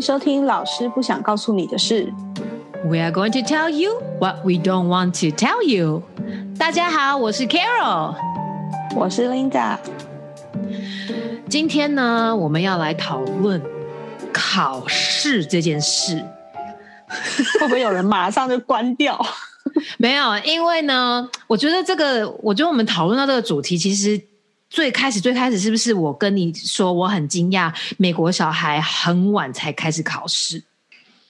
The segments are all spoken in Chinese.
收听老师不想告诉你的事。We are going to tell you what we don't want to tell you。大家好，我是 Carol。我是 Linda。今天呢，我们要来讨论考试这件事。会不会有人马上就关掉？没有，因为呢，我觉得这个，我觉得我们讨论到这个主题，其实最开始最开始是不是我跟你说，我很惊讶，美国小孩很晚才开始考试，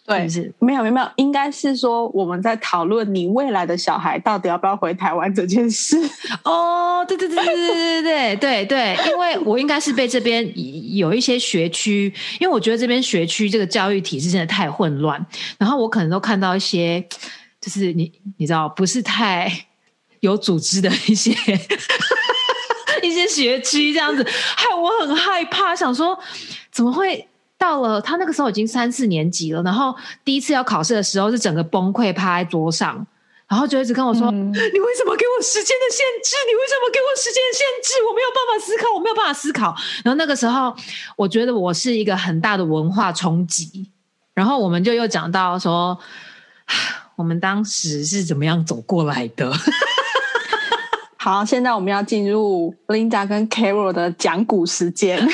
对，是是？没有没有没有，应该是说我们在讨论你未来的小孩到底要不要回台湾这件事。哦，对对对对对对对对对，因为我应该是被这边有一些学区，因为我觉得这边学区这个教育体制真的太混乱，然后我可能都看到一些，就是你你知道不是太 有组织的一些 一些学区这样子，害我很害怕，想说怎么会。到了他那个时候已经三四年级了，然后第一次要考试的时候是整个崩溃趴在桌上，然后就一直跟我说：“嗯你为什么给我时间的限制？你为什么给我时间限制？我没有办法思考，我没有办法思考。”然后那个时候，我觉得我是一个很大的文化冲击。然后我们就又讲到说，我们当时是怎么样走过来的。好，现在我们要进入 Linda 跟 Carol 的讲古时间，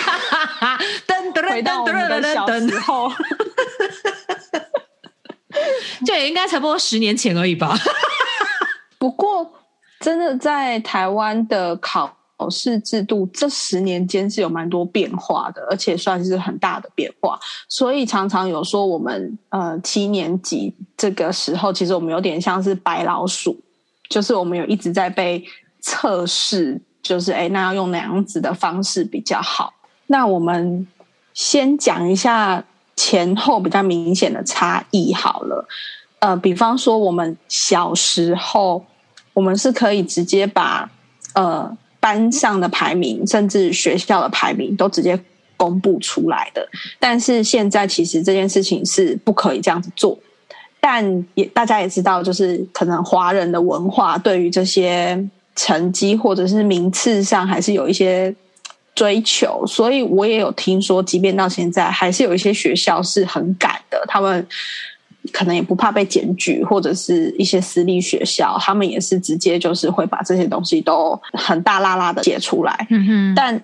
回到我们的小时候。就也应该差不多十年前而已吧。不过，真的在台湾的考试制度这十年间是有蛮多变化的，而且算是很大的变化。所以常常有说，我们呃七年级这个时候，其实我们有点像是白老鼠，就是我们有一直在被测试，就是哎，那要用哪样子的方式比较好？那我们先讲一下前后比较明显的差异好了。呃，比方说我们小时候，我们是可以直接把呃班上的排名，甚至学校的排名都直接公布出来的。但是现在其实这件事情是不可以这样子做。但也大家也知道，就是可能华人的文化对于这些成绩或者是名次上还是有一些追求，所以我也有听说，即便到现在，还是有一些学校是很赶的，他们可能也不怕被检举，或者是一些私立学校，他们也是直接就是会把这些东西都很大拉拉的写出来。嗯哼，但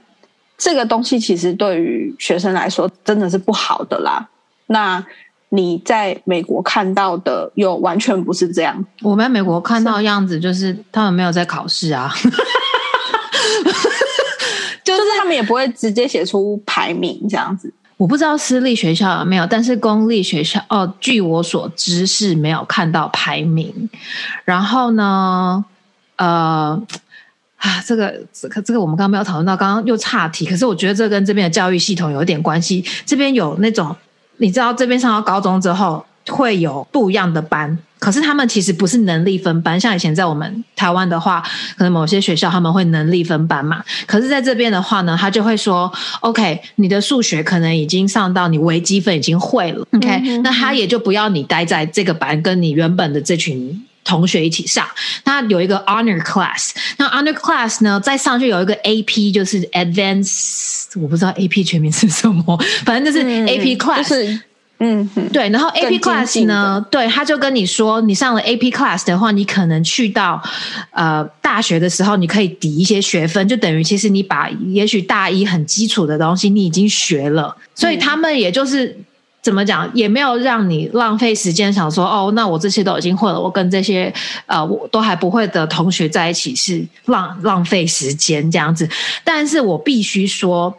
这个东西其实对于学生来说真的是不好的啦。那你在美国看到的又完全不是这样，我们在美国看到的样子就是他们没有在考试啊，就 就是是他们也不会直接写出排名这样子。我不知道私立学校有没有，但是公立学校哦，据我所知是没有看到排名。然后呢，呃。啊，这个这个这个我们刚刚没有讨论到，刚刚又岔题。可是我觉得这跟这边的教育系统有一点关系。这边有那种，你知道，这边上到高中之后会有不一样的班，可是他们其实不是能力分班。像以前在我们台湾的话，可能某些学校他们会能力分班嘛。可是在这边的话呢，他就会说，OK，你的数学可能已经上到你微积分已经会了，OK，、嗯那他也就不要你待在这个班，跟你原本的这群。同学一起上，那有一个 honor class，那 honor class 呢，再上去有一个 AP，就是 advanced，我不知道 AP 全名是什么，反正就是 AP class，、就是嗯哼，对，然后 AP class 呢，对，他就跟你说，你上了 AP class 的话，你可能去到呃大学的时候，你可以抵一些学分，就等于其实你把也许大一很基础的东西你已经学了，所以他们也就是。怎么讲也没有让你浪费时间，想说哦，那我这些都已经会了，我跟这些呃我都还不会的同学在一起是浪浪费时间这样子。但是我必须说，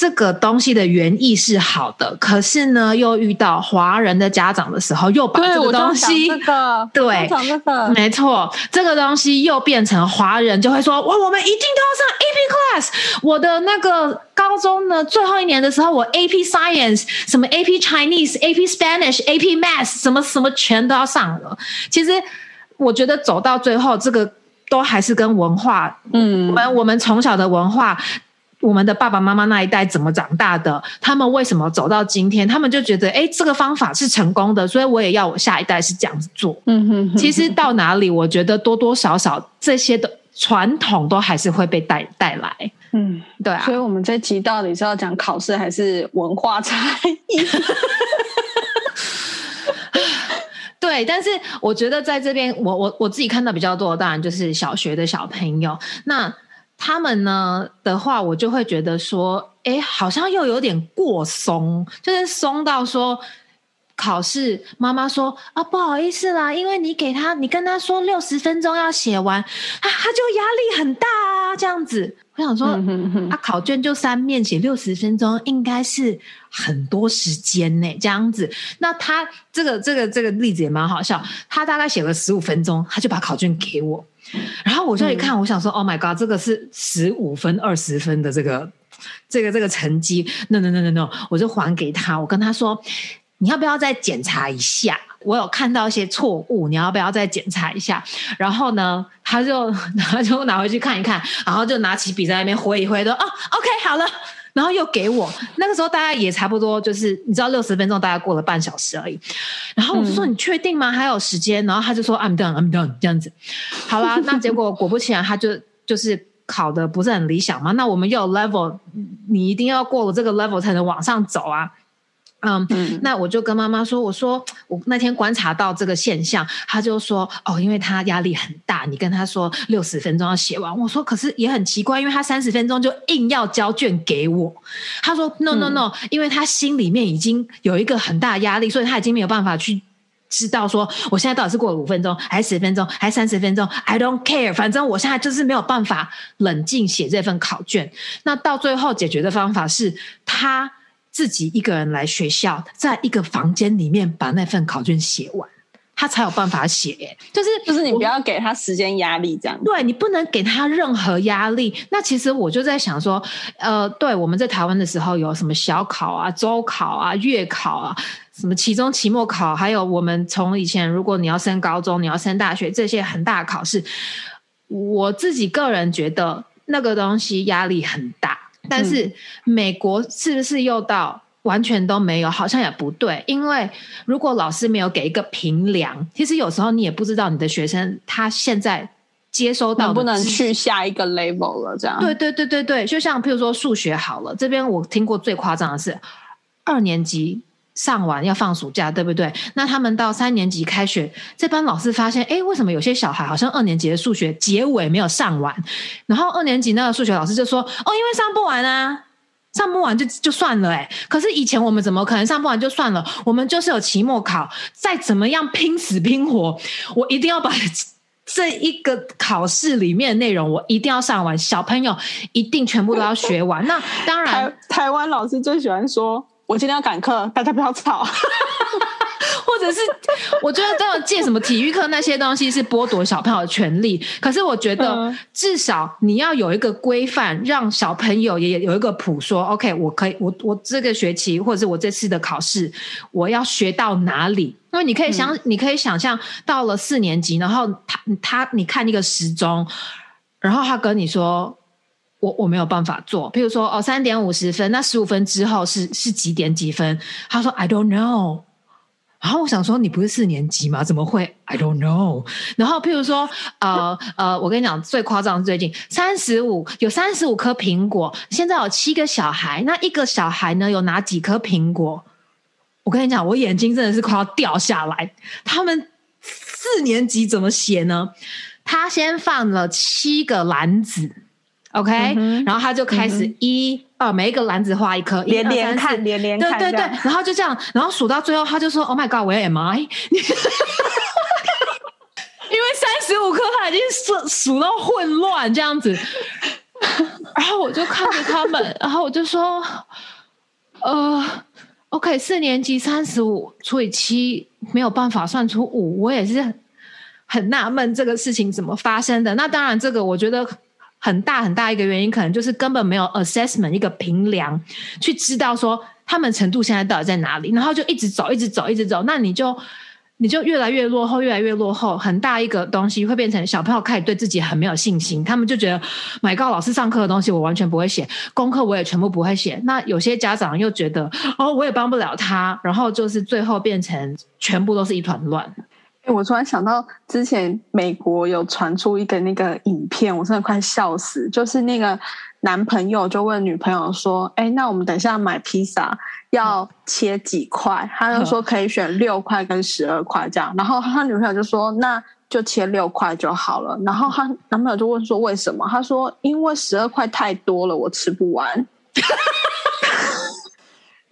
这个东西的原意是好的，可是呢，又遇到华人的家长的时候，又把对，这个东西讲这个，对没错，这个东西又变成华人就会说，哇，我们一定都要上 AP class。我的那个高中呢，最后一年的时候，我 AP Science、什么 AP Chinese、AP Spanish、AP Math，什么什么全都要上了。其实我觉得走到最后，这个都还是跟文化，嗯我们我们从小的文化。我们的爸爸妈妈那一代怎么长大的？他们为什么走到今天？他们就觉得，哎，这个方法是成功的，所以我也要我下一代是这样子做。嗯哼哼，其实到哪里，我觉得多多少少这些的传统都还是会被带带来。嗯，对啊所，以我们这集到底是要讲考试还是文化差异？对，但是我觉得在这边，我我我自己看到比较多的，当然就是小学的小朋友。那他们呢的话，我就会觉得说，哎，好像又有点过松，就是松到说。考试，妈妈说啊，不好意思啦，因为你给他，你跟他说六十分钟要写完，啊，他就压力很大啊，这样子。我想说，嗯哼哼啊，考卷就三面，写六十分钟，应该是很多时间呢，这样子。那他这个这个这个例子也蛮好笑，他大概写了十五分钟，他就把考卷给我，然后我就一看，我想说、o h my god，这个是十五分、二十分的这个这个这个成绩，no no no no no，我就还给他，我跟他说，你要不要再检查一下？我有看到一些错误，你要不要再检查一下？然后呢，他就 他就拿回去看一看，然后就拿起笔在那边挥一挥，说：“哦，OK，好了。”然后又给我，那个时候大概也差不多，就是你知道六十分钟大概过了半小时而已。然后我就说：“你确定吗？还有时间？”然后他就说：“I'm done, I'm done。”这样子，好啦，那结果果不其然，他就就是考的不是很理想嘛。那我们又有 level，你一定要过了这个 level 才能往上走啊。嗯，嗯那我就跟妈妈说，我说我那天观察到这个现象，她就说哦，因为他压力很大，你跟他说六十分钟要写完，我说可是也很奇怪，因为他三十分钟就硬要交卷给我，他说 no no no，、因为他心里面已经有一个很大的压力，所以他已经没有办法去。知道说我现在到底是过了五分钟，还是十分钟，还是三十分钟？I don't care，反正我现在就是没有办法冷静写这份考卷。那到最后解决的方法是他自己一个人来学校，在一个房间里面把那份考卷写完，他才有办法写、欸就是就是你不要给他时间压力，这样。对你不能给他任何压力。那其实我就在想说，呃，对我们在台湾的时候有什么小考啊、周考啊、月考啊，什么期中、期末考，还有我们从以前如果你要升高中、你要升大学这些很大的考试，我自己个人觉得那个东西压力很大。但是美国是不是又到完全都没有？好像也不对，因为如果老师没有给一个评量，其实有时候你也不知道你的学生他现在接收到不能去下一个 level 了？这样对对对对对，就像譬如说数学好了，这边我听过最夸张的是二年级上完要放暑假，对不对？那他们到三年级开学，这班老师发现，哎，为什么有些小孩好像二年级的数学结尾没有上完？然后二年级那个数学老师就说，哦，因为上不完啊。上不完就就算了哎、可是以前我们怎么可能上不完就算了？我们就是有期末考，再怎么样拼死拼活，我一定要把这一个考试里面的内容我一定要上完，小朋友一定全部都要学完。那当然台，台湾老师最喜欢说：“我今天要赶课，大家不要吵。或者是我觉得都要借什么体育课那些东西是剥夺小朋友的权利。可是我觉得嗯至少你要有一个规范，让小朋友也有一个谱说，OK，我可以，我我这个学期或者是我这次的考试，我要学到哪里？因为你可以想，你可以想象到了四年级，然后他他你看一个时钟，然后他跟你说。我我没有办法做，譬如说哦，三点五十分，那十五分之后是是几点几分？他说 I don't know。然后我想说，你不是四年级吗？怎么会？I don't know。然后譬如说，呃呃，我跟你讲，最夸张最近三十五有三十五颗苹果，现在有七个小孩，那一个小孩呢有哪几颗苹果？我跟你讲，我眼睛真的是快要掉下来。他们四年级怎么写呢？他先放了七个篮子，OK，、嗯然后他就开始一二、每一个篮子画一颗，”连连看，连连看对对对。然后就这样，然后数到最后，他就说：“Oh my god，我要 am I？” 因为三十五颗他已经数数到混乱这样子，然后我就看着他们，然后我就说：“呃，OK，四年级三十五除以七没有办法算出五，我也是很纳闷这个事情怎么发生的。那当然，这个我觉得很大很大一个原因，可能就是根本没有 assessment 一个评量，去知道说他们程度现在到底在哪里，然后就一直走，一直走，一直走，那你就。你就越来越落后，越来越落后，很大一个东西会变成小朋友开始对自己很没有信心，他们就觉得，My God，老师上课的东西我完全不会写，功课我也全部不会写。那有些家长又觉得，哦，我也帮不了他，然后就是最后变成全部都是一团乱。我突然想到，之前美国有传出一个那个影片，我真的快笑死。就是那个男朋友就问女朋友说：“哎，那我们等一下买披萨要切几块？”他就说可以选六块跟十二块这样。然后他女朋友就说：“那就切六块就好了。”然后他男朋友就问说：“为什么？”他说：“因为十二块太多了，我吃不完。”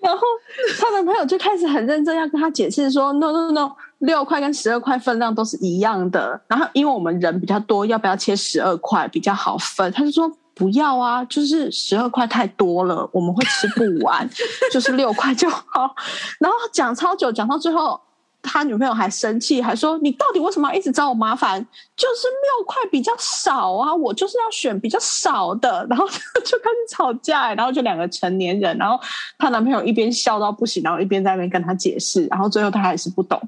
然后她男朋友就开始很认真要跟她解释说：“no no no，六块跟十二块分量都是一样的。然后因为我们人比较多，要不要切十二块比较好分？”他就说：“不要啊，就是十二块太多了，我们会吃不完，就是六块就好。”然后讲超久，讲到最后。他女朋友还生气，还说：“你到底为什么一直找我麻烦？就是六块比较少啊，我就是要选比较少的。”然后就开始吵架，然后就两个成年人，然后她男朋友一边笑到不行，然后一边在那边跟她解释，然后最后她还是不懂。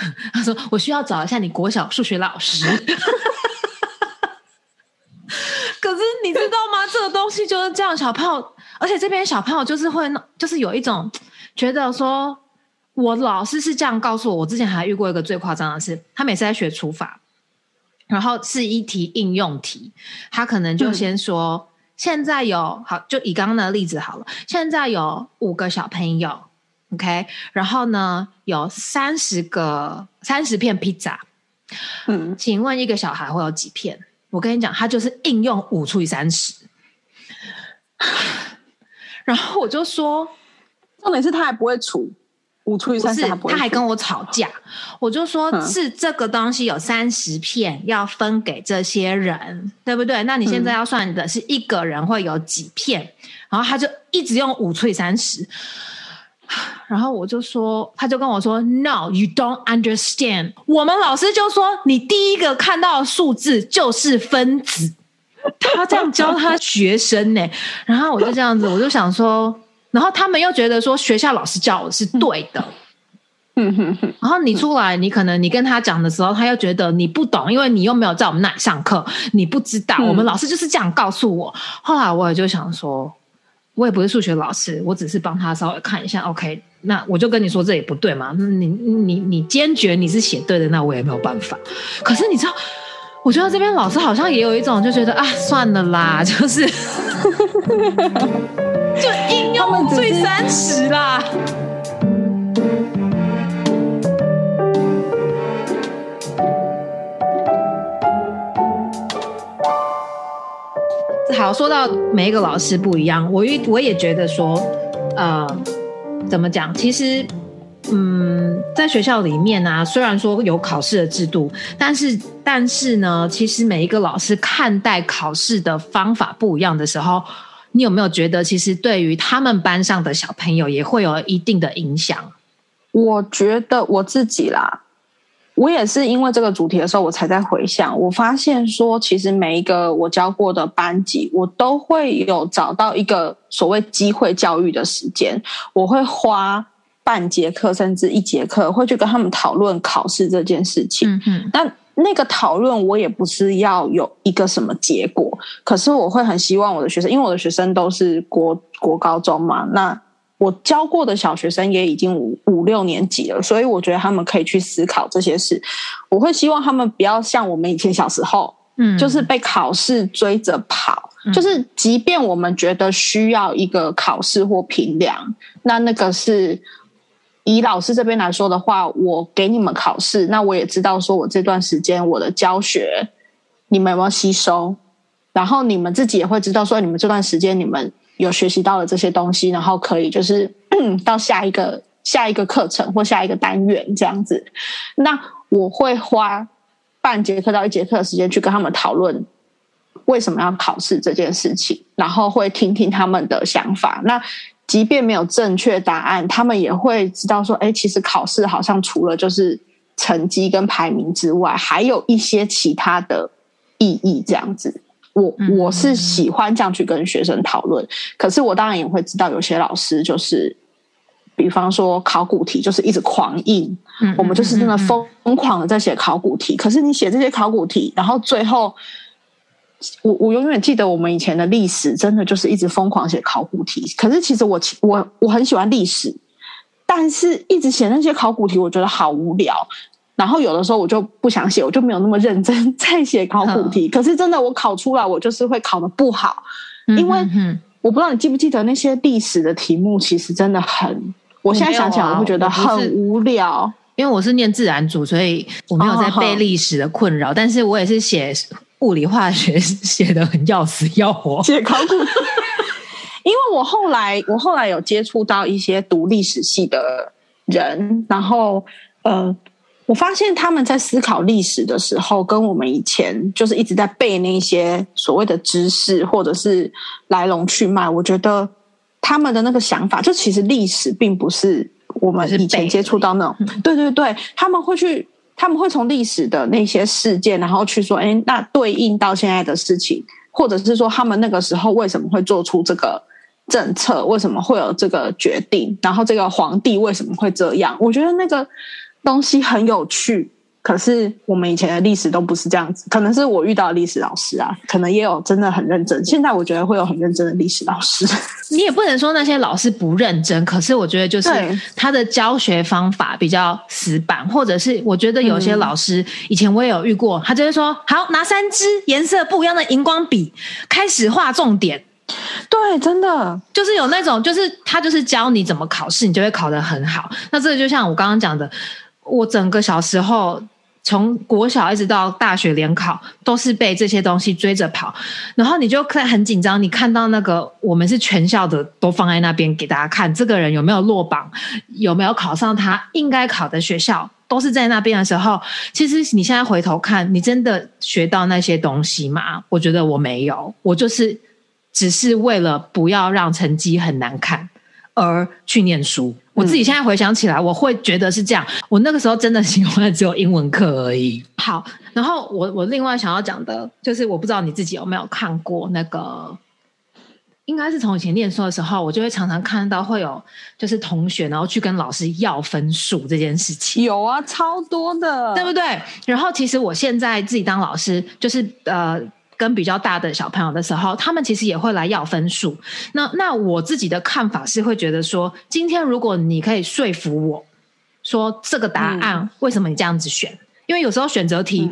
他说：“我需要找一下你国小数学老师。”可是你知道吗？这个东西就是这样，小朋友，而且这边小朋友就是会，就是有一种觉得说。我老师是这样告诉我，我之前还遇过一个最夸张的是，他每次在学除法，然后是一题应用题，他可能就先说，现在有好，就以刚刚的例子好了，现在有五个小朋友，OK，然后呢有三十个三十片披萨，嗯，请问一个小孩会有几片？我跟你讲，他就是应用五除以三十，然后我就说，重点是他还不会除。五除以三十，他还跟我吵架。我就说，是这个东西有三十片，要分给这些人，对不对？那你现在要算的是一个人会有几片，然后他就一直用五除以三十。然后我就说，他就跟我说：“No, you don't understand。”我们老师就说：“你第一个看到的数字就是分子。”他这样教他学生呢。然后我就这样子，我就想说。然后他们又觉得说学校老师教我是对的，嗯哼哼。然后你出来，你可能你跟他讲的时候，他又觉得你不懂，因为你又没有在我们那里上课，你不知道。我们老师就是这样告诉我。后来我也就想说，我也不是数学老师，我只是帮他稍微看一下。OK，那我就跟你说这也不对嘛。你你你坚决你是写对的，那我也没有办法。可是你知道，我觉得这边老师好像也有一种就觉得啊，算了啦，就是。就应用最三十啦。好，说到每一个老师不一样，我我也觉得说，呃，怎么讲？其实，嗯，在学校里面呢，虽然说有考试的制度，但是，但是呢，其实每一个老师看待考试的方法不一样的时候。你有没有觉得，其实对于他们班上的小朋友也会有一定的影响？我觉得我自己啦，我也是因为这个主题的时候，我才在回想。我发现说，其实每一个我教过的班级，我都会有找到一个所谓机会教育的时间，我会花半节课甚至一节课，会去跟他们讨论考试这件事情。嗯嗯，但。那个讨论我也不是要有一个什么结果，可是我会很希望我的学生，因为我的学生都是国国高中嘛，那我教过的小学生也已经五五六年级了，所以我觉得他们可以去思考这些事。我会希望他们不要像我们以前小时候，嗯，就是被考试追着跑，就是即便我们觉得需要一个考试或评量，那那个是。以老师这边来说的话，我给你们考试，那我也知道说我这段时间我的教学你们有没有吸收，然后你们自己也会知道说你们这段时间你们有学习到了这些东西，然后可以就是到下一个下一个课程或下一个单元这样子。那我会花半节课到一节课的时间去跟他们讨论为什么要考试这件事情，然后会听听他们的想法。那即便没有正确答案，他们也会知道说：“哎，其实考试好像除了就是成绩跟排名之外，还有一些其他的意义。”这样子，我我是喜欢这样去跟学生讨论。可是我当然也会知道，有些老师就是，比方说考古题就是一直狂印，我们就是真的疯狂的在写考古题。可是你写这些考古题，然后最后。我我永远记得我们以前的历史，真的就是一直疯狂写考古题。可是其实我我我很喜欢历史，但是一直写那些考古题，我觉得好无聊。然后有的时候我就不想写，我就没有那么认真 在写考古题。可是真的我考出来，我就是会考的不好，因为我不知道你记不记得那些历史的题目，其实真的很，我现在想起来我会觉得很无聊。因为我是念自然组，所以我没有在背历史的困扰，但是我也是写物理化学写的很要死要活，写考古。因为我后来我后来有接触到一些读历史系的人，然后呃，我发现他们在思考历史的时候，跟我们以前就是一直在背那些所谓的知识或者是来龙去脉，我觉得他们的那个想法，就其实历史并不是。我们以前接触到那种，对对对，他们会去，他们会从历史的那些事件，然后去说，哎，那对应到现在的事情，或者是说他们那个时候为什么会做出这个政策，为什么会有这个决定，然后这个皇帝为什么会这样？我觉得那个东西很有趣。可是我们以前的历史都不是这样子，可能是我遇到历史老师啊，可能也有真的很认真。现在我觉得会有很认真的历史老师，你也不能说那些老师不认真，可是我觉得就是他的教学方法比较死板，或者是我觉得有些老师以前我也有遇过，他就会说好拿三支颜色不一样的荧光笔开始画重点，对，真的就是有那种，就是他就是教你怎么考试，你就会考得很好。那这个就像我刚刚讲的，我整个小时候。从国小一直到大学联考，都是被这些东西追着跑，然后你就看很紧张。你看到那个我们是全校的都放在那边给大家看，这个人有没有落榜，有没有考上他应该考的学校，都是在那边的时候。其实你现在回头看，你真的学到那些东西吗？我觉得我没有，我就是只是为了不要让成绩很难看而去念书。我自己现在回想起来，我会觉得是这样。我那个时候真的喜欢只有英文课而已。好，然后我我另外想要讲的就是，我不知道你自己有没有看过那个，应该是从以前念书的时候，我就会常常看到会有就是同学然后去跟老师要分数这件事情。有啊，超多的，对不对？然后其实我现在自己当老师，就是呃。跟比较大的小朋友的时候，他们其实也会来要分数。那那我自己的看法是会觉得说，今天如果你可以说服我说这个答案为什么你这样子选？因为有时候选择题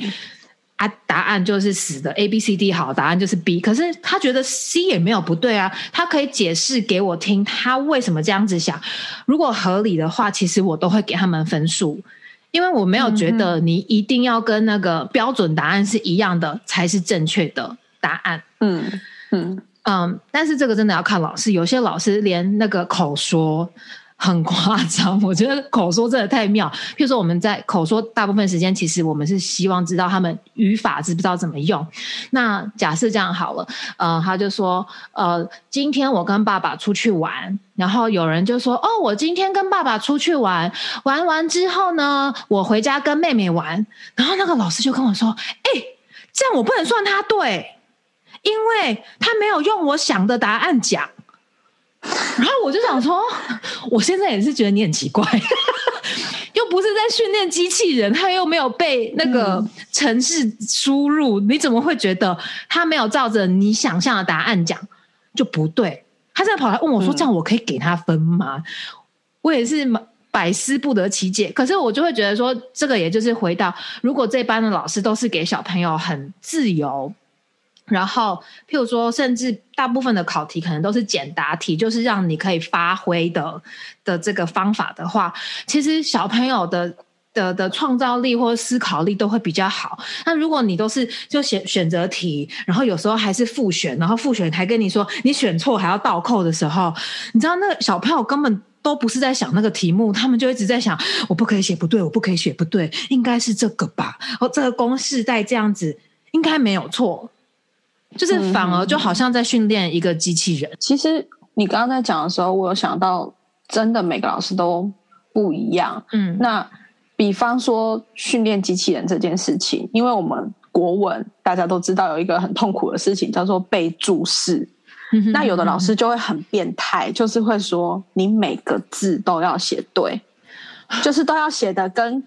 啊，答案就是死的 A B C D 好，答案就是 B。可是他觉得 C 也没有不对啊，他可以解释给我听他为什么这样子想。如果合理的话，其实我都会给他们分数。因为我没有觉得你一定要跟那个标准答案是一样的才是正确的答案。嗯嗯嗯，但是这个真的要看老师，有些老师连那个口说。很夸张，我觉得口说真的太妙。譬如说，我们在口说大部分时间，其实我们是希望知道他们语法知不知道怎么用。那假设这样好了，呃，他就说，呃，今天我跟爸爸出去玩，然后有人就说，哦，我今天跟爸爸出去玩，玩完之后呢，我回家跟妹妹玩。然后那个老师就跟我说，哎，这样我不能算他对，因为他没有用我想的答案讲。然后我就想说，我现在也是觉得你很奇怪，又不是在训练机器人，他又没有被那个城市输入，你怎么会觉得他没有照着你想象的答案讲就不对？他现在跑来问我说：“这样我可以给他分吗？”我也是百思不得其解。可是我就会觉得说，这个也就是回到，如果这班的老师都是给小朋友很自由。然后，譬如说，甚至大部分的考题可能都是简答题，就是让你可以发挥的的这个方法的话，其实小朋友的的的创造力或者思考力都会比较好。那如果你都是就选选择题，然后有时候还是复选，然后复选还跟你说你选错还要倒扣的时候，你知道那个小朋友根本都不是在想那个题目，他们就一直在想我不可以写不对，我不可以写不对，应该是这个吧？哦，这个公式在这样子应该没有错。就是反而就好像在训练一个机器人。其实你刚刚在讲的时候，我有想到，真的每个老师都不一样。嗯，那比方说训练机器人这件事情，因为我们国文大家都知道有一个很痛苦的事情叫做背注释。那有的老师就会很变态，就是会说你每个字都要写对，就是都要写的跟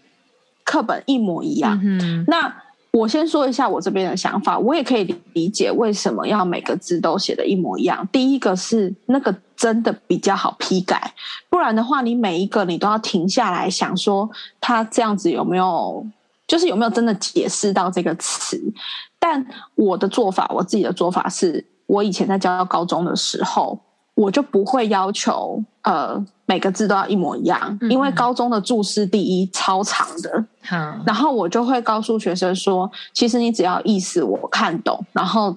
课本一模一样。嗯，那。我先说一下我这边的想法，我也可以理解为什么要每个字都写的一模一样。第一个是那个真的比较好批改，不然的话，你每一个你都要停下来想说，他这样子有没有，就是有没有真的解释到这个词。但我的做法，我自己的做法是，我以前在教高中的时候，我就不会要求呃。每个字都要一模一样，因为高中的注释第一超长的，然后我就会告诉学生说，其实你只要意思我看懂，然后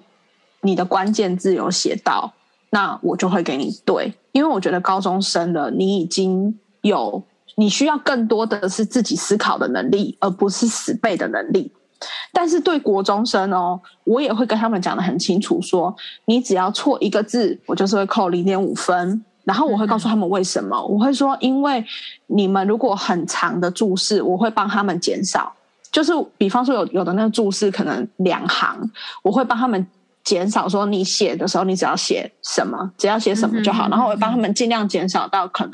你的关键字有写到，那我就会给你对，因为我觉得高中生的你已经有，你需要更多的是自己思考的能力，而不是死背的能力。但是对国中生哦，我也会跟他们讲的很清楚，说你只要错一个字，我就是会扣零点五分。然后我会告诉他们为什么，我会说，因为你们如果很长的注释，我会帮他们减少。就是比方说有有的那个注释可能两行，我会帮他们减少。说你写的时候，你只要写什么，只要写什么就好。然后我会帮他们尽量减少到可能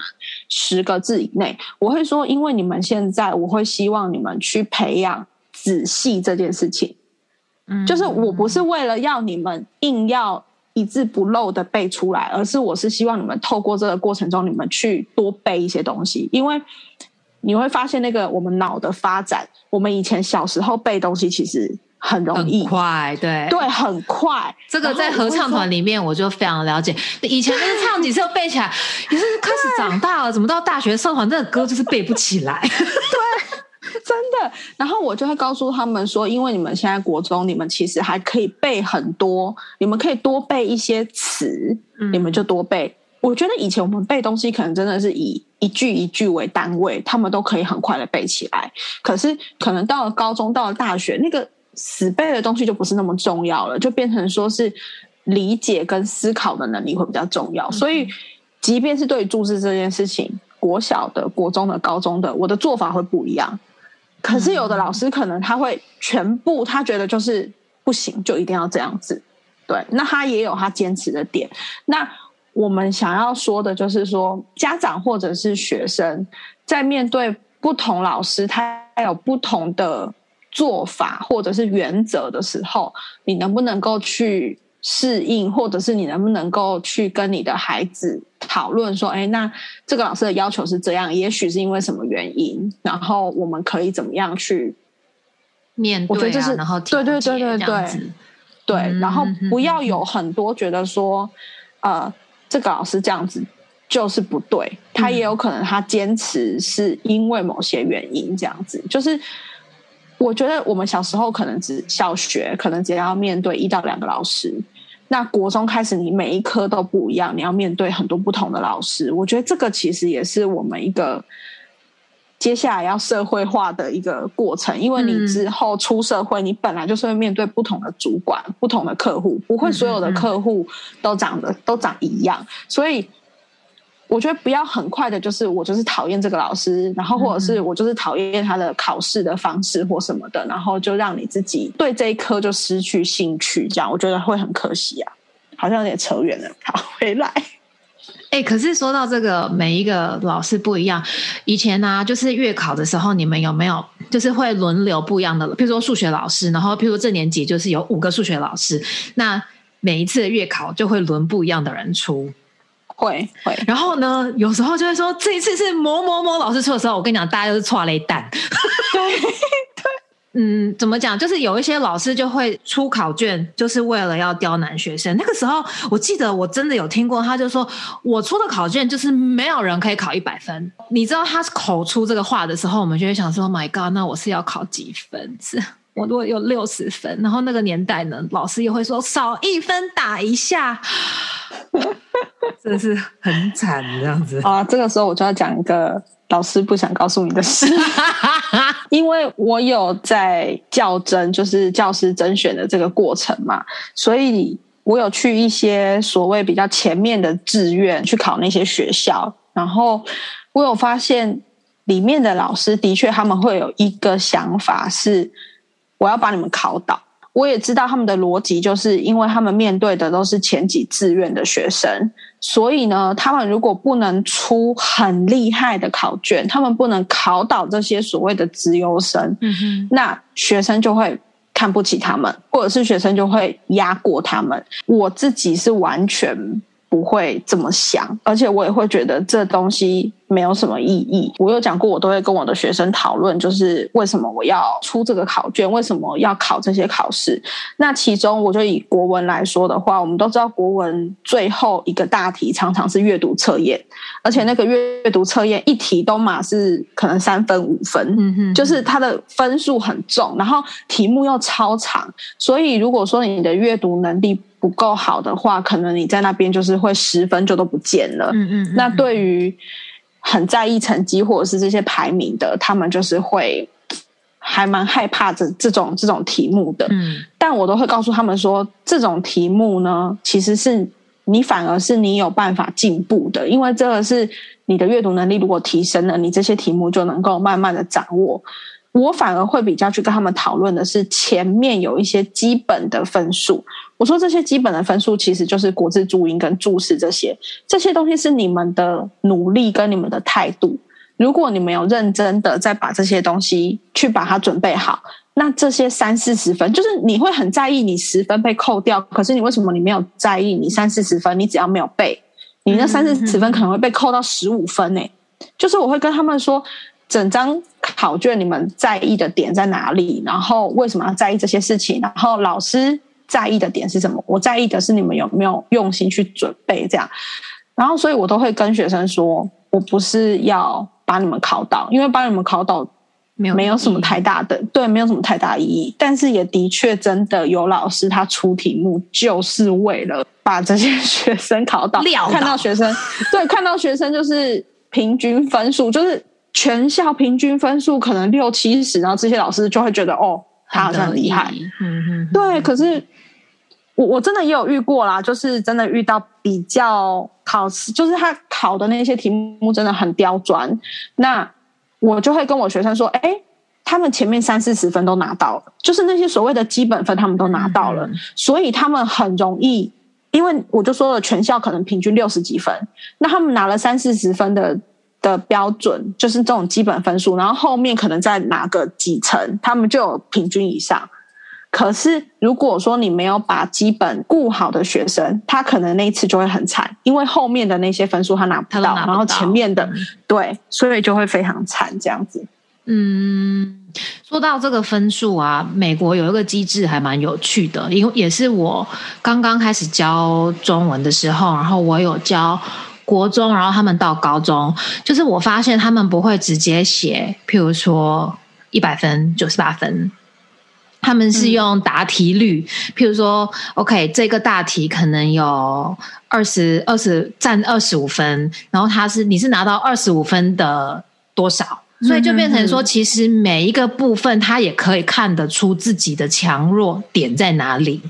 十个字以内。我会说，因为你们现在，我会希望你们去培养仔细这件事情。嗯，就是我不是为了要你们硬要。一字不漏的背出来，而是我是希望你们透过这个过程中，你们去多背一些东西，因为你会发现那个我们脑的发展，我们以前小时候背东西其实很容易，快，对对，很快。这个在合唱团里面我就非常了解，以前就是唱几次背起来，也是开始长大了，怎么到大学社团这个歌就是背不起来？对。真的，然后我就会告诉他们说，因为你们现在国中，你们其实还可以背很多，你们可以多背一些词，你们就多背。我觉得以前我们背东西可能真的是以一句一句为单位，他们都可以很快的背起来。可是可能到了高中，到了大学，那个死背的东西就不是那么重要了，就变成说是理解跟思考的能力会比较重要。所以，即便是对于注释这件事情，国小的、国中的、高中的，我的做法会不一样。可是有的老师可能他会全部，他觉得就是不行，就一定要这样子。对，那他也有他坚持的点。那我们想要说的就是说，家长或者是学生在面对不同老师，他有不同的做法或者是原则的时候，你能不能够去？适应，或者是你能不能够去跟你的孩子讨论说，哎，那这个老师的要求是这样，也许是因为什么原因，然后我们可以怎么样去面对？我觉得这是，然后对对对对对，对，然后不要有很多觉得说，呃，这个老师这样子就是不对，他也有可能他坚持是因为某些原因这样子，就是。我觉得我们小时候可能只小学，可能只要面对一到两个老师。那国中开始，你每一科都不一样，你要面对很多不同的老师。我觉得这个其实也是我们一个接下来要社会化的一个过程，因为你之后出社会，你本来就是会面对不同的主管、不同的客户，不会所有的客户都长得都长一样，所以。我觉得不要很快的，就是我就是讨厌这个老师，然后或者是我就是讨厌他的考试的方式或什么的，然后就让你自己对这一科就失去兴趣，这样我觉得会很可惜啊，好像有点扯远了。好，回来，哎，可是说到这个，每一个老师不一样。以前呢，就是月考的时候，你们有没有就是会轮流不一样的？譬如说数学老师，然后譬如这年级就是有五个数学老师，那每一次的月考就会轮不一样的人出。会会，然后呢，有时候就会说这一次是某某某老师出的时候，我跟你讲，大家都是错雷蛋。对对，嗯，怎么讲？就是有一些老师就会出考卷，就是为了要刁难学生。那个时候，我记得我真的有听过，他就说我出的考卷就是没有人可以考一百分。你知道他口出这个话的时候，我们就会想说：My God，那我是要考几分？是我如果有六十分，然后那个年代呢，老师又会说少一分打一下。真的是很惨这样子啊！这个时候我就要讲一个老师不想告诉你的事，因为我有在较真，就是教师甄选的这个过程嘛，所以我有去一些所谓比较前面的志愿去考那些学校，然后我有发现里面的老师的确他们会有一个想法是，我要把你们考倒。我也知道他们的逻辑，就是因为他们面对的都是前几志愿的学生，所以呢，他们如果不能出很厉害的考卷，他们不能考倒这些所谓的资优生，嗯哼，那学生就会看不起他们，或者是学生就会压过他们。我自己是完全不会这么想，而且我也会觉得这东西。没有什么意义。我有讲过，我都会跟我的学生讨论，就是为什么我要出这个考卷，为什么要考这些考试。那其中，我就以国文来说的话，我们都知道国文最后一个大题常常是阅读测验，而且那个阅读测验一题都嘛是可能三分五分，嗯哼，就是它的分数很重，然后题目又超长，所以如果说你的阅读能力不够好的话，可能你在那边就是会十分就都不见了。嗯嗯，那对于很在意成绩或者是这些排名的，他们就是会还蛮害怕这这种这种题目的。嗯，但我都会告诉他们说，这种题目呢，其实是你反而是你有办法进步的，因为这个是你的阅读能力如果提升了，你这些题目就能够慢慢的掌握。我反而会比较去跟他们讨论的是前面有一些基本的分数。我说这些基本的分数其实就是国字注音跟注释这些，这些东西是你们的努力跟你们的态度。如果你们有认真的在把这些东西去把它准备好，那这些三四十分，就是你会很在意你十分被扣掉，可是你为什么你没有在意你三四十分？你只要没有背，你那三四十分可能会被扣到十五分呢？就是我会跟他们说。整张考卷你们在意的点在哪里？然后为什么要在意这些事情？然后老师在意的点是什么？我在意的是你们有没有用心去准备这样。然后所以我都会跟学生说，我不是要把你们考倒，因为把你们考倒没有没有什么太大的对，没有什么太大意义。但是也的确真的有老师他出题目就是为了把这些学生考倒，看到学生 对看到学生就是平均分数就是。全校平均分数可能六七十，然后这些老师就会觉得哦，他好像很厉害。嗯嗯，对。可是我我真的也有遇过啦，就是真的遇到比较考试，就是他考的那些题目真的很刁钻。那我就会跟我学生说，哎，他们前面三四十分都拿到了，就是那些所谓的基本分他们都拿到了，所以他们很容易，因为我就说了，全校可能平均六十几分，那他们拿了三四十分的。的标准就是这种基本分数，然后后面可能再拿个几层，他们就有平均以上。可是如果说你没有把基本顾好的学生，他可能那一次就会很惨，因为后面的那些分数他拿不到，然后前面的对，所以就会非常惨这样子。嗯，说到这个分数啊，美国有一个机制还蛮有趣的，因为也是我刚刚开始教中文的时候，然后我有教。国中，然后他们到高中，就是我发现他们不会直接写，譬如说一百分、九十八分，他们是用答题率，譬如说，OK，这个大题可能有二十二十占二十五分，然后他是你是拿到二十五分的多少？所以就变成说，其实每一个部分他也可以看得出自己的强弱点在哪里。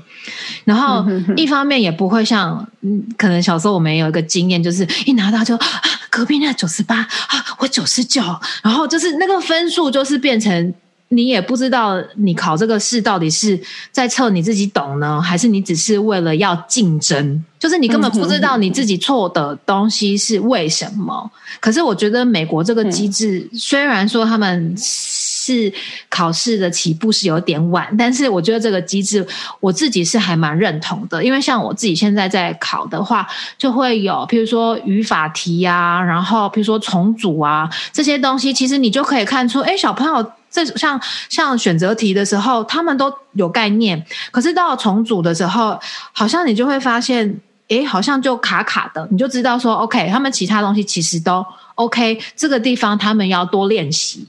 然后一方面也不会像，嗯，可能小时候我们有一个经验，就是一拿到就啊，隔壁那九十八啊，我九十九，然后就是那个分数就是变成。你也不知道你考这个试到底是在测你自己懂呢，还是你只是为了要竞争？就是你根本不知道你自己错的东西是为什么。可是我觉得美国这个机制，虽然说他们是考试的起步是有点晚，但是我觉得这个机制我自己是还蛮认同的。因为像我自己现在在考的话，就会有譬如说语法题啊，然后譬如说重组啊这些东西，其实你就可以看出，哎，小朋友。这像像选择题的时候，他们都有概念，可是到重组的时候，好像你就会发现，诶，好像就卡卡的，你就知道说，OK，他们其他东西其实都 OK，这个地方他们要多练习，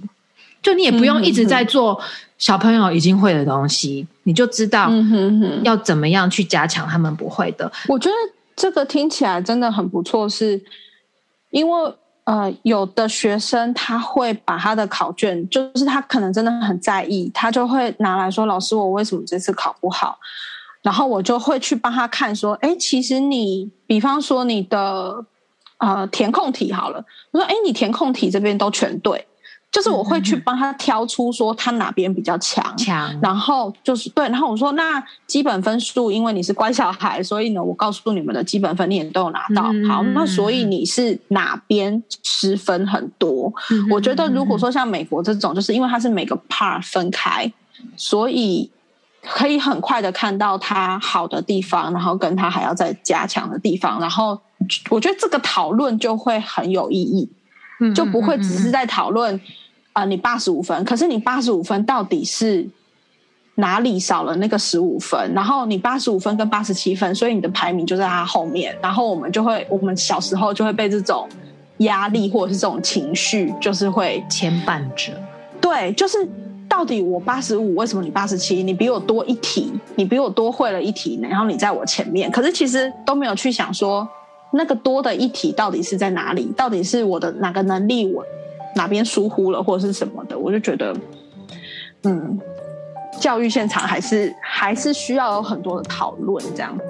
就你也不用一直在做小朋友已经会的东西，你就知道要怎么样去加强他们不会的。我觉得这个听起来真的很不错，是因为。呃，有的学生他会把他的考卷，就是他可能真的很在意，他就会拿来说：“老师，我为什么这次考不好？”然后我就会去帮他看，说：“哎，其实你，比方说你的呃填空题好了，我说：‘哎，你填空题这边都全对。’”就是我会去帮他挑出说他哪边比较强，强，然后就是对，然后我说那基本分数，因为你是乖小孩，所以呢，我告诉你们的基本分你也都有拿到。好，那所以你是哪边失分很多？我觉得如果说像美国这种，就是因为它是每个 part 分开，所以可以很快的看到他好的地方，然后跟他还要再加强的地方，然后我觉得这个讨论就会很有意义，就不会只是在讨论啊，你八十五分，可是你八十五分到底是哪里少了那个十五分？然后你八十五分跟八十七分，所以你的排名就在他后面，然后我们就会，我们小时候就会被这种压力或者是这种情绪，就是会牵绊着，对，就是。到底我八十五，为什么你八十七？你比我多一题，你比我多会了一题，然后你在我前面。可是其实都没有去想说，那个多的一题到底是在哪里？到底是我的哪个能力我哪边疏忽了，或者是什么的？我就觉得，嗯，教育现场还是还是需要有很多的讨论这样子。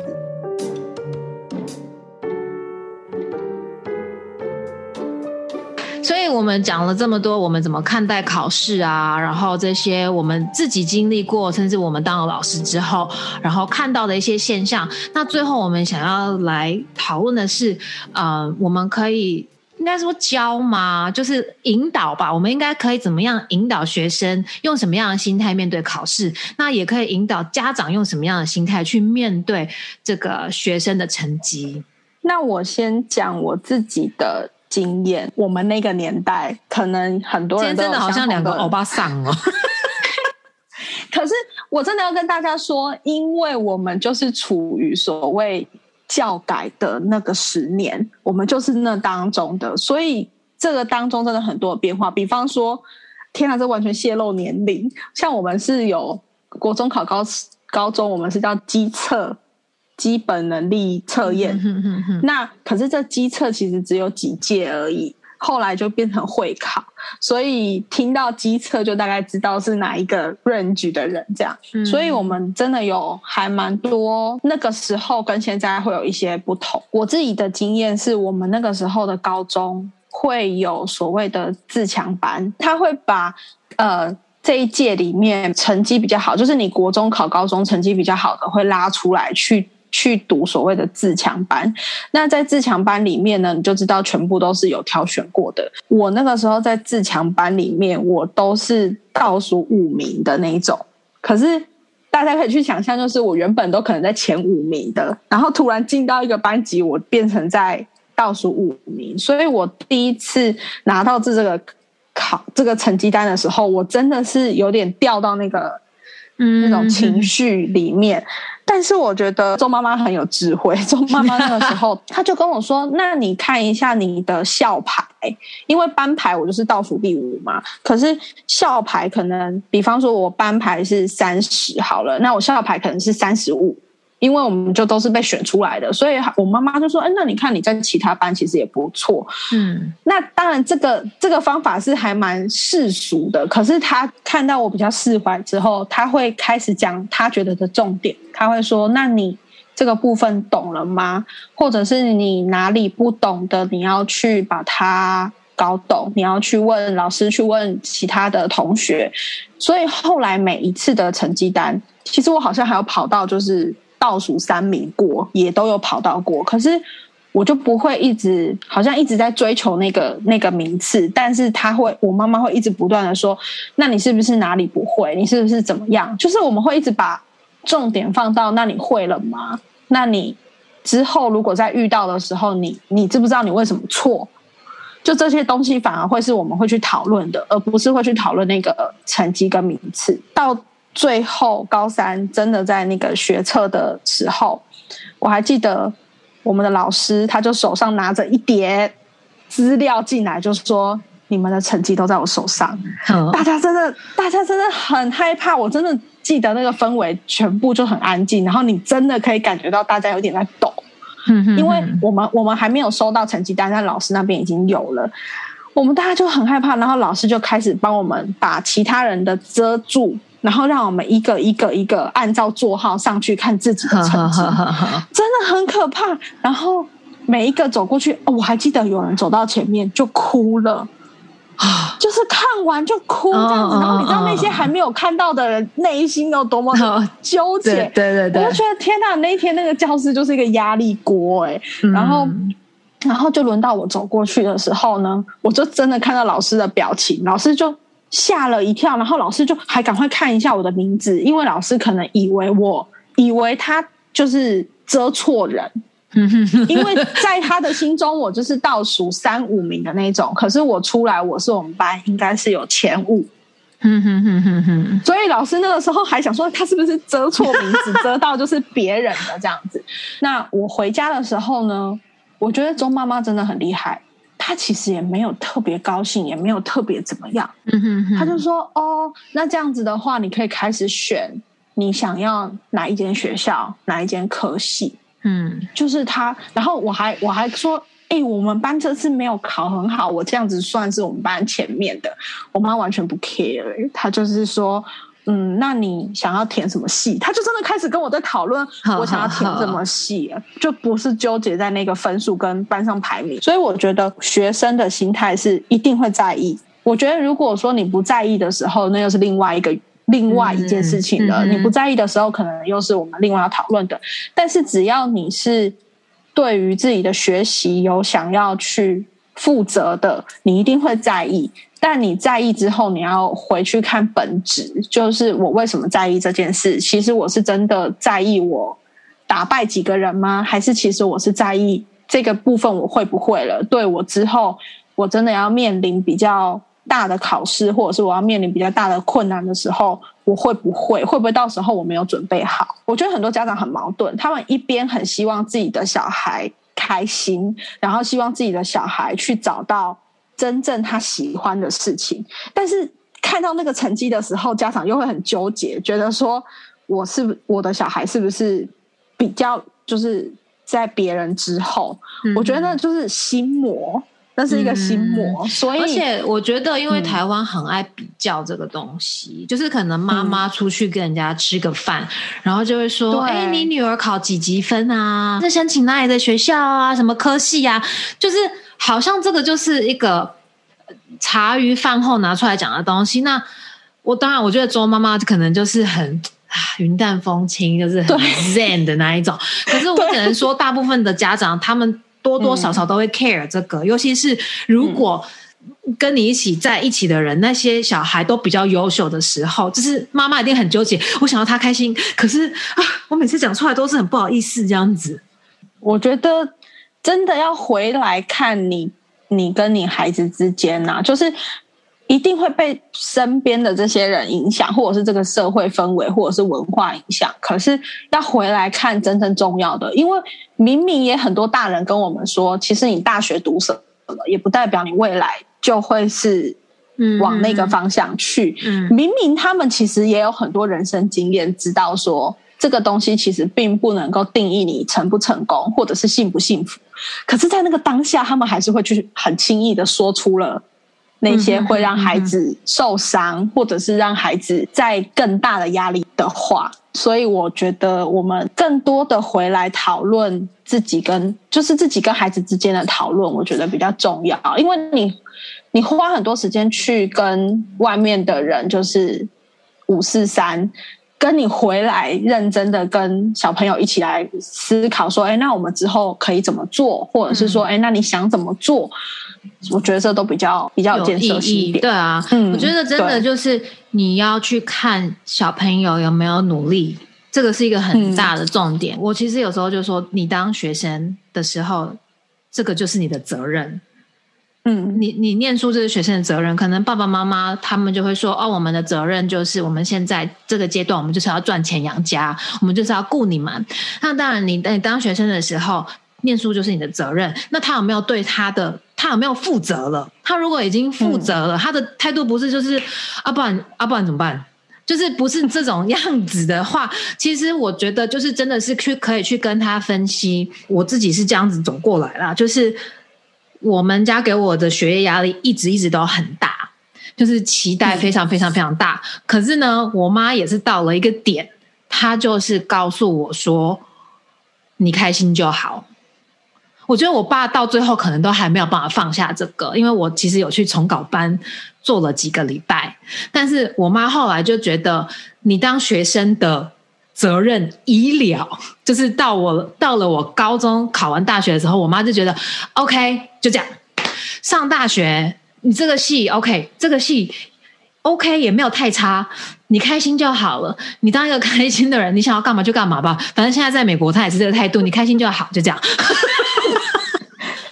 所以我们讲了这么多，我们怎么看待考试啊？然后这些我们自己经历过，甚至我们当了老师之后，然后看到的一些现象。那最后我们想要来讨论的是，呃，我们可以应该说教吗？就是引导吧。我们应该可以怎么样引导学生用什么样的心态面对考试？那也可以引导家长用什么样的心态去面对这个学生的成绩？那我先讲我自己的。经验，我们那个年代可能很多人真的好像两个欧巴 桑哦。可是我真的要跟大家说，因为我们就是处于所谓教改的那个十年，我们就是那当中的，所以这个当中真的很多变化。比方说，天啊，这完全泄露年龄。像我们是有国中考高高中，我们是叫基测。基本能力测验，那可是这基测其实只有几届而已，后来就变成会考，所以听到机测就大概知道是哪一个 range 的人这样。所以我们真的有还蛮多，那个时候跟现在会有一些不同。我自己的经验是我们那个时候的高中会有所谓的自强班，他会把呃这一届里面成绩比较好，就是你国中考高中成绩比较好的会拉出来去。去读所谓的自强班，那在自强班里面呢，你就知道全部都是有挑选过的。我那个时候在自强班里面，我都是倒数五名的那一种。可是大家可以去想象，就是我原本都可能在前五名的，然后突然进到一个班级，我变成在倒数五名。所以我第一次拿到这这个考这个成绩单的时候，我真的是有点掉到那个那种情绪里面。但是我觉得周妈妈很有智慧。周妈妈那个时候，她就跟我说：“那你看一下你的校牌，因为班牌我就是倒数第五嘛。可是校牌可能，比方说我班牌是三十好了，那我校牌可能是三十五。”因为我们就都是被选出来的，所以我妈妈就说：“哎，那你看你在其他班其实也不错。”嗯，那当然，这个这个方法是还蛮世俗的。可是他看到我比较释怀之后，他会开始讲他觉得的重点。他会说：“那你这个部分懂了吗？或者是你哪里不懂的，你要去把它搞懂。你要去问老师，去问其他的同学。”所以后来每一次的成绩单，其实我好像还要跑到就是。倒数三名过也都有跑到过，可是我就不会一直好像一直在追求那个那个名次，但是他会，我妈妈会一直不断的说，那你是不是哪里不会？你是不是怎么样？就是我们会一直把重点放到那你会了吗？那你之后如果在遇到的时候，你你知不知道你为什么错？就这些东西反而会是我们会去讨论的，而不是会去讨论那个成绩跟名次到。最后高三真的在那个学测的时候，我还记得我们的老师，他就手上拿着一叠资料进来，就说：“你们的成绩都在我手上。”大家真的，大家真的很害怕。我真的记得那个氛围，全部就很安静。然后你真的可以感觉到大家有点在抖，因为我们我们还没有收到成绩单，但老师那边已经有了。我们大家就很害怕，然后老师就开始帮我们把其他人的遮住。然后让我们一个一个一个按照座号上去看自己的成绩，真的很可怕。然后每一个走过去，哦我还记得有人走到前面就哭了，啊，就是看完就哭这样子。然后你知道那些还没有看到的人内心有多么 纠结？对对对，我就觉得天哪，那一天那个教室就是一个压力锅哎。然后，然后就轮到我走过去的时候呢，我就真的看到老师的表情，老师就。吓了一跳，然后老师就还赶快看一下我的名字，因为老师可能以为我以为他就是遮错人，因为在他的心中我就是倒数三五名的那种，可是我出来我是我们班应该是有前五。哼哼哼哼哼，所以老师那个时候还想说他是不是遮错名字，遮到就是别人的这样子。那我回家的时候呢，我觉得周妈妈真的很厉害，她其实也没有特别高兴，也没有特别怎么样。嗯哼哼，她就说：“哦，那这样子的话，你可以开始选你想要哪一间学校，哪一间科系。”嗯，就是他。然后我还我还说。哎，我们班这次没有考很好，我这样子算是我们班前面的。我妈完全不 care，她就是说，嗯，那你想要填什么系？他就真的开始跟我在讨论，我想要填什么系，就不是纠结在那个分数跟班上排名。所以我觉得学生的心态是一定会在意。我觉得如果说你不在意的时候，那又是另外一个另外一件事情了。你不在意的时候，可能又是我们另外要讨论的。但是只要你是。对于自己的学习有想要去负责的，你一定会在意。但你在意之后，你要回去看本质，就是我为什么在意这件事？其实我是真的在意我打败几个人吗？还是其实我是在意这个部分我会不会了？对我之后我真的要面临比较大的考试，或者是我要面临比较大的困难的时候。我会不会会不会到时候我没有准备好？我觉得很多家长很矛盾，他们一边很希望自己的小孩开心，然后希望自己的小孩去找到真正他喜欢的事情，但是看到那个成绩的时候，家长又会很纠结，觉得说我是我的小孩是不是比较就是在别人之后？我觉得那就是心魔。那是一个心魔，所以而且我觉得，因为台湾很爱比较这个东西，就是可能妈妈出去跟人家吃个饭，然后就会说：“哎，你女儿考几级分啊？是申请哪里的学校啊？什么科系啊？”就是好像这个就是一个茶余饭后拿出来讲的东西。那我当然，我觉得周妈妈可能就是很云淡风轻，就是很 zen 的那一种。可是我只能说，大部分的家长他们。多多少少都会 care 这个，尤其是如果跟你一起在一起的人，那些小孩都比较优秀的时候，就是妈妈一定很纠结。我想要他开心，可是啊，我每次讲出来都是很不好意思这样子。我觉得真的要回来看你，你跟你孩子之间呐，就是。一定会被身边的这些人影响，或者是这个社会氛围，或者是文化影响。可是要回来看真正重要的，因为明明也很多大人跟我们说，其实你大学读什么，也不代表你未来就会是往那个方向去。明明他们其实也有很多人生经验，知道说这个东西其实并不能够定义你成不成功，或者是幸不幸福。可是，在那个当下，他们还是会去很轻易的说出了。那些会让孩子受伤，或者是让孩子在更大的压力的话，所以我觉得我们更多的回来讨论自己跟就是自己跟孩子之间的讨论，我觉得比较重要。因为你你花很多时间去跟外面的人就是五四三，跟你回来认真的跟小朋友一起来思考说，哎，那我们之后可以怎么做，或者是说，哎，那你想怎么做？我觉得这都比较比较有建设性一点，对啊，我觉得真的就是你要去看小朋友有没有努力，这个是一个很大的重点。我其实有时候就说，你当学生的时候，这个就是你的责任。嗯，你你念书这是学生的责任，可能爸爸妈妈他们就会说，哦，我们的责任就是我们现在这个阶段，我们就是要赚钱养家，我们就是要顾你们。那当然，你你当学生的时候。念书就是你的责任，那他有没有对他的他有没有负责了？他如果已经负责了，他的态度不是就是啊不然啊不然怎么办？就是不是这种样子的话，其实我觉得就是真的是去可以去跟他分析，我自己是这样子走过来啦，就是我们家给我的学业压力一直一直都很大，就是期待非常非常非常大。可是呢，我妈也是到了一个点，她就是告诉我说：“你开心就好。”我觉得我爸到最后可能都还没有办法放下这个，因为我其实有去重稿班做了几个礼拜，但是我妈后来就觉得你当学生的责任已了，就是到我到了我高中考完大学的时候，我妈就觉得 OK，就这样上大学，你这个系 OK，这个系 OK，也没有太差，你开心就好了。你当一个开心的人，你想要干嘛就干嘛吧。反正现在在美国，他也是这个态度，你开心就好，就这样。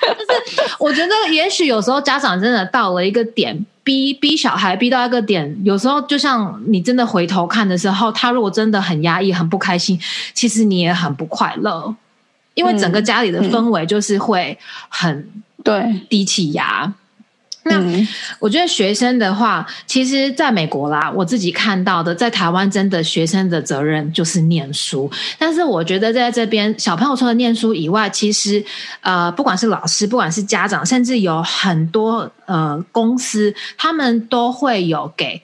就是我觉得，也许有时候家长真的到了一个点，逼逼小孩逼到一个点，有时候就像你真的回头看的时候，他如果真的很压抑、很不开心，其实你也很不快乐，因为整个家里的氛围就是会很对。低气压。那我觉得学生的话，其实在美国啦，我自己看到的，在台湾真的学生的责任就是念书。但是我觉得在这边，小朋友除了念书以外，其实呃，不管是老师，不管是家长，甚至有很多呃公司，他们都会有给。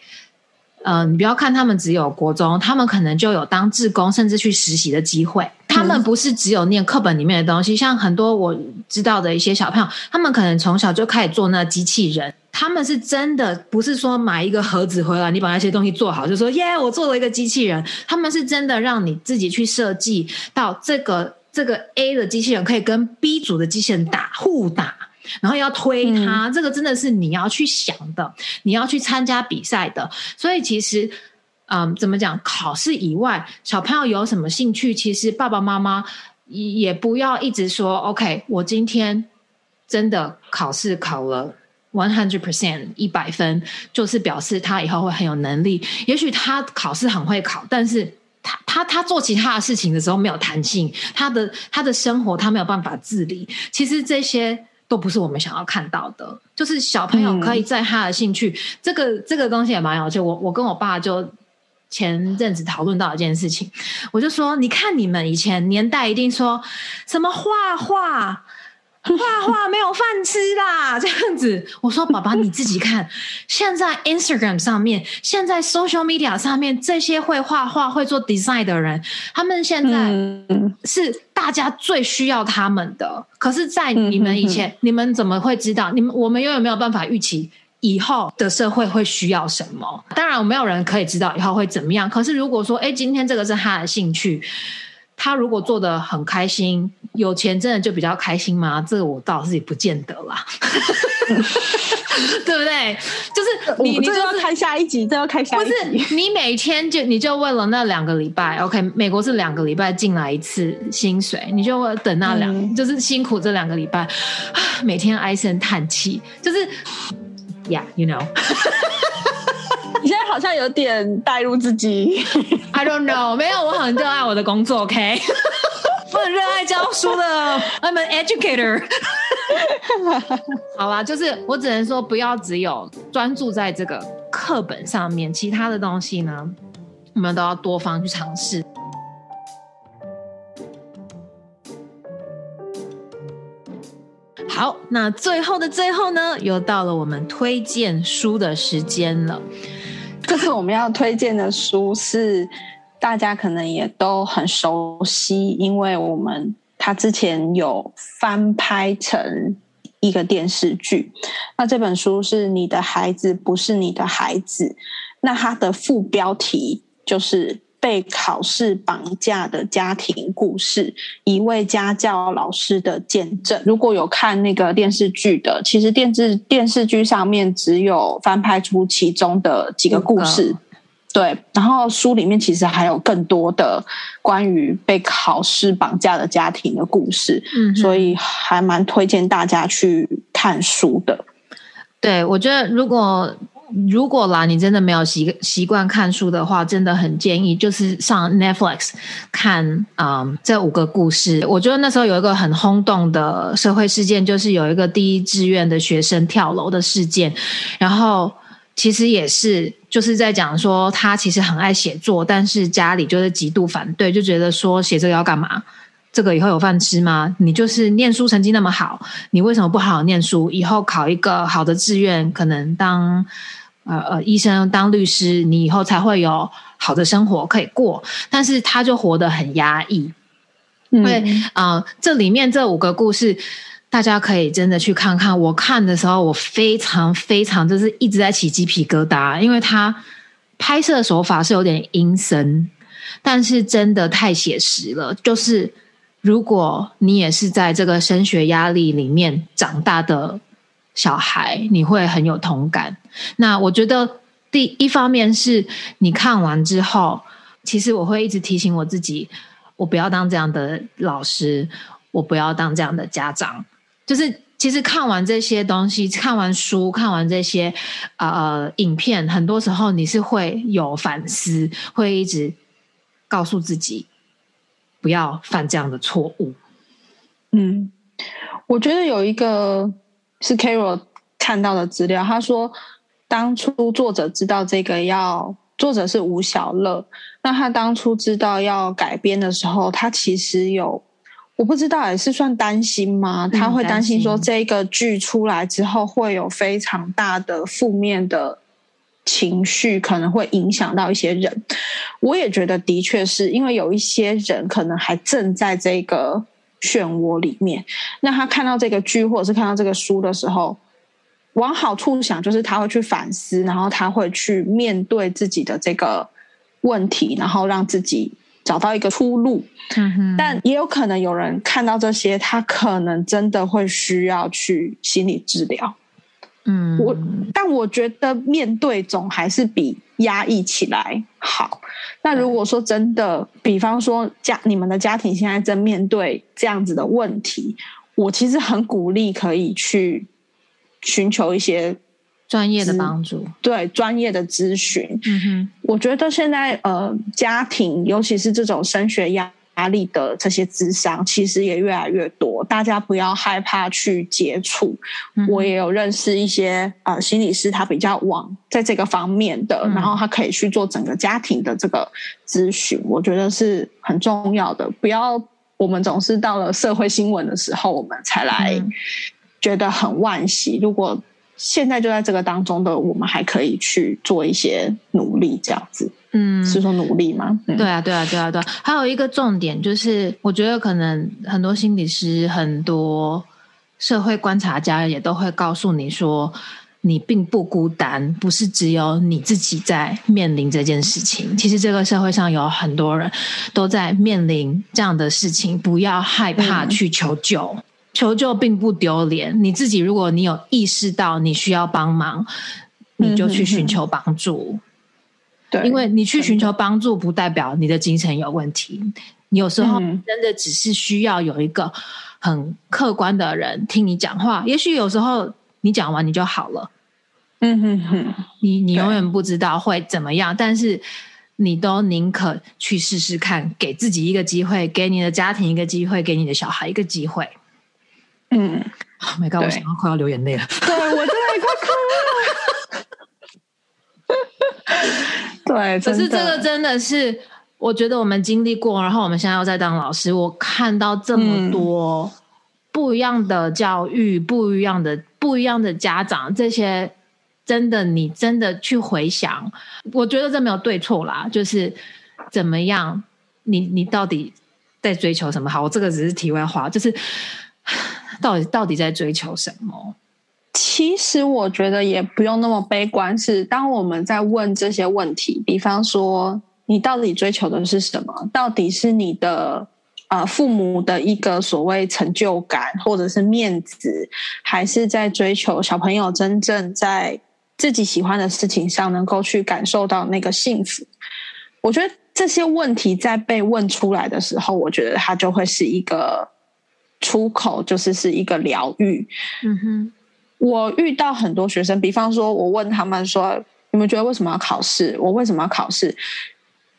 呃，你不要看他们只有国中，他们可能就有当志工，甚至去实习的机会。他们不是只有念课本里面的东西，像很多我知道的一些小朋友，他们可能从小就开始做那机器人。他们是真的不是说买一个盒子回来，你把那些东西做好，就说耶，我做了一个机器人。他们是真的让你自己去设计到这个这个 A 的机器人可以跟 B 组的机器人打互打。然后要推它，这个真的是你要去想的，你要去参加比赛的。所以其实，嗯，怎么讲？考试以外，小朋友有什么兴趣？其实爸爸妈妈也不要一直说，OK，我今天真的考试考了 one hundred percent 一百分，就是表示他以后会很有能力。也许他考试很会考，但是他他他做其他的事情的时候没有弹性，他的他的生活他没有办法自理。其实这些。都不是我们想要看到的，就是小朋友可以在他的兴趣，这个这个东西也蛮有趣。我我跟我爸就前阵子讨论到一件事情，我就说，你看你们以前年代一定说什么画画。画画没有饭吃啦，这样子。我说爸爸你自己看，现在 Instagram 上面，现在 social media 上面，这些会画画、会做 design 的人，他们现在是大家最需要他们的。可是，在你们以前，你们怎么会知道？你们我们又有没有办法预期以后的社会会需要什么？当然，没有人可以知道以后会怎么样。可是，如果说，哎，今天这个是他的兴趣。他如果做的很开心，有钱真的就比较开心吗？这个我倒是也不见得啦，对不对？就是你，你就要看下一集，就要看下一集。不是你每天就你就为了那两个礼拜，OK？美国是两个礼拜进来一次薪水，你就等那两，就是辛苦这两个礼拜，每天唉声叹气，就是，Yeah，you know。你现在好像有点带入自己，I don't know，没有，我很热爱我的工作，OK，我很热爱教书的，I'm an educator。好啦，就是我只能说，不要只有专注在这个课本上面，其他的东西呢，我们都要多方去尝试。好，那最后的最后呢，又到了我们推荐书的时间了。这次我们要推荐的书是大家可能也都很熟悉，因为我们它之前有翻拍成一个电视剧。那这本书是你的孩子不是你的孩子，那它的副标题就是。被考试绑架的家庭故事，一位家教老师的见证。如果有看那个电视剧的，其实电视电视剧上面只有翻拍出其中的几个故事，对。然后书里面其实还有更多的关于被考试绑架的家庭的故事，嗯，所以还蛮推荐大家去看书的。对，我觉得如果。如果啦，你真的没有习习惯看书的话，真的很建议就是上 Netflix 看啊这五个故事。我觉得那时候有一个很轰动的社会事件，就是有一个第一志愿的学生跳楼的事件。然后其实也是就是在讲说，他其实很爱写作，但是家里就是极度反对，就觉得说写这个要干嘛？这个以后有饭吃吗？你就是念书成绩那么好，你为什么不好好念书？以后考一个好的志愿，可能当呃呃医生、当律师，你以后才会有好的生活可以过。但是他就活得很压抑。因为啊，这里面这五个故事，大家可以真的去看看。我看的时候，我非常非常就是一直在起鸡皮疙瘩，因为他拍摄手法是有点阴森，但是真的太写实了，就是。如果你也是在这个升学压力里面长大的小孩，你会很有同感。那我觉得第一方面是你看完之后，其实我会一直提醒我自己，我不要当这样的老师，我不要当这样的家长。就是其实看完这些东西，看完书，看完这些呃影片，很多时候你是会有反思，会一直告诉自己不要犯这样的错误。嗯，我觉得有一个是 Carol 看到的资料，他说。当初作者知道这个要，作者是吴小乐。那他当初知道要改编的时候，他其实有，我不知道也是算担心吗？他会担心说这个剧出来之后会有非常大的负面的情绪，可能会影响到一些人。我也觉得的确是因为有一些人可能还正在这个漩涡里面。那他看到这个剧或者是看到这个书的时候。往好处想，就是他会去反思，然后他会去面对自己的这个问题，然后让自己找到一个出路。嗯哼。但也有可能有人看到这些，他可能真的会需要去心理治疗。嗯，我但我觉得面对总还是比压抑起来好。那如果说真的，比方说家你们的家庭现在正面对这样子的问题，我其实很鼓励可以去。寻求一些专业的帮助，对专业的咨询。嗯哼，我觉得现在呃，家庭尤其是这种升学压压力的这些智商，其实也越来越多。大家不要害怕去接触。我也有认识一些呃心理师，他比较往在这个方面的，然后他可以去做整个家庭的这个咨询。我觉得是很重要的。不要我们总是到了社会新闻的时候，我们才来。觉得很惋惜。如果现在就在这个当中的我们，还可以去做一些努力，这样子，嗯，是说努力吗？对啊，对啊，对啊，对。还有一个重点就是，我觉得可能很多心理师、很多社会观察家也都会告诉你说，你并不孤单，不是只有你自己在面临这件事情。其实这个社会上有很多人都在面临这样的事情，不要害怕去求救。求救并不丢脸，你自己如果你有意识到你需要帮忙，你就去寻求帮助。对，因为你去寻求帮助，不代表你的精神有问题。你有时候真的只是需要有一个很客观的人听你讲话。也许有时候你讲完你就好了。嗯哼哼，你你永远不知道会怎么样，但是你都宁可去试试看，给自己一个机会，给你的家庭一个机会，给你的小孩一个机会。嗯，Oh my god！我想要快要流眼泪了。对，我真的快哭了。对，可是这个真的是，我觉得我们经历过，然后我们现在又在当老师，我看到这么多不一样的教育，不一样的不一样的家长，这些真的，你真的去回想，我觉得这没有对错啦，就是怎么样，你你到底在追求什么？好，我这个只是题外话，就是。到底到底在追求什么？其实我觉得也不用那么悲观。是当我们在问这些问题，比方说你到底追求的是什么？到底是你的啊父母的一个所谓成就感，或者是面子，还是在追求小朋友真正在自己喜欢的事情上能够去感受到那个幸福？我觉得这些问题在被问出来的时候，我觉得它就会是一个。出口就是是一个疗愈。嗯哼，我遇到很多学生，比方说，我问他们说：“你们觉得为什么要考试？我为什么要考试？”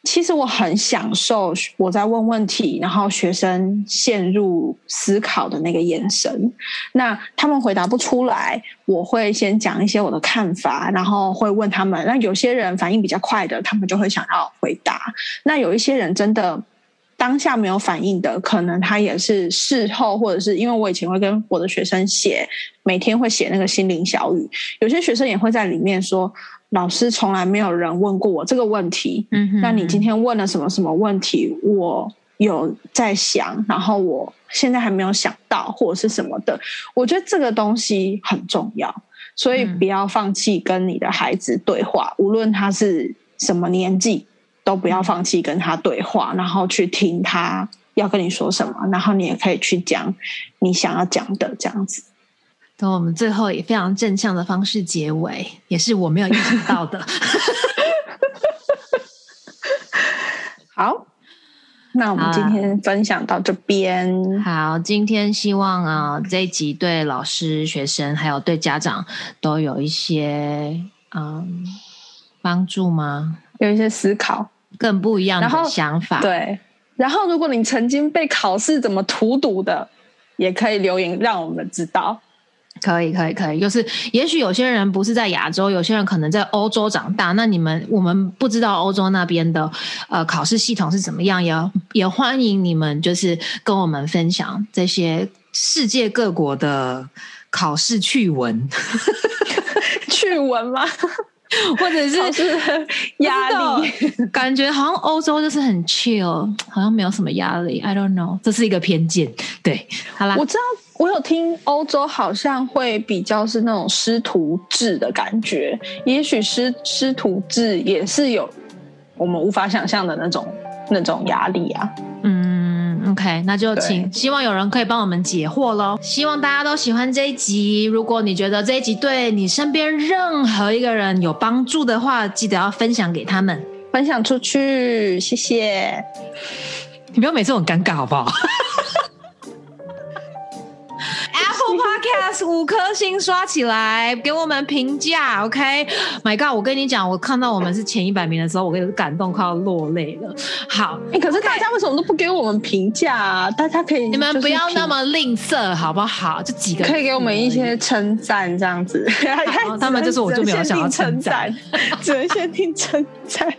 其实我很享受我在问问题，然后学生陷入思考的那个眼神。那他们回答不出来，我会先讲一些我的看法，然后会问他们。那有些人反应比较快的，他们就会想要回答。那有一些人真的。当下没有反应的，可能他也是事后，或者是因为我以前会跟我的学生写，每天会写那个心灵小语，有些学生也会在里面说，老师从来没有人问过我这个问题，嗯，那你今天问了什么什么问题？我有在想，然后我现在还没有想到，或者是什么的，我觉得这个东西很重要，所以不要放弃跟你的孩子对话，无论他是什么年纪。都不要放弃跟他对话，然后去听他要跟你说什么，然后你也可以去讲你想要讲的这样子。等我们最后以非常正向的方式结尾，也是我没有意识到的。好，那我们今天分享到这边。好，今天希望啊这一集对老师、学生还有对家长都有一些嗯帮助吗？有一些思考，更不一样的想法。对，然后如果你曾经被考试怎么荼毒的，也可以留言让我们知道。可以，可以，可以。就是，也许有些人不是在亚洲，有些人可能在欧洲长大。那你们，我们不知道欧洲那边的呃考试系统是怎么样，也也欢迎你们就是跟我们分享这些世界各国的考试趣闻。趣闻吗？或者是压力？感觉好像欧洲就是很 chill，好像没有什么压力。I don't know，这是一个偏见。对，好啦，我知道。我有听欧洲好像会比较是那种师徒制的感觉，也许师师徒制也是有我们无法想象的那种那种压力啊。嗯，OK，那就请希望有人可以帮我们解惑喽。希望大家都喜欢这一集。如果你觉得这一集对你身边任何一个人有帮助的话，记得要分享给他们，分享出去。谢谢。你不要每次很尴尬好不好？Podcast 五颗星刷起来，给我们评价，OK？My God，我跟你讲，我看到我们是前一百名的时候，我跟感动快要落泪了。好，哎，可是大家为什么都不给我们评价啊？大家可以，你们不要那么吝啬，好不好？这几个可以给我们一些称赞，这样子。他们就是我就没有想要称赞，只能先听称赞。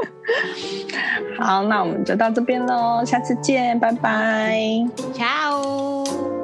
好，那我们就到这边喽，下次见，拜拜，Ciao。